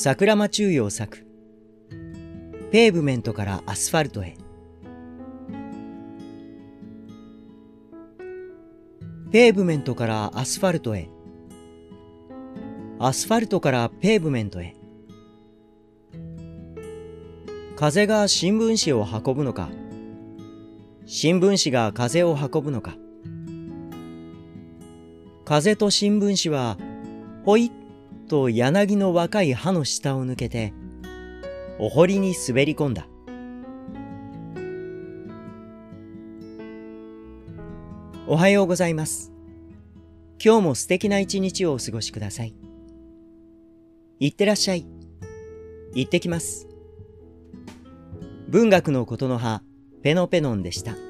桜間中陽作。ペーブメントからアスファルトへ。ペーブメントからアスファルトへ。アスファルトからペーブメントへ。風が新聞紙を運ぶのか。新聞紙が風を運ぶのか。風と新聞紙はほいっと柳の若い葉の下を抜けてお堀に滑り込んだ。おはようございます。今日も素敵な一日をお過ごしください。いってらっしゃい。行ってきます。文学のことの葉ペノペノンでした。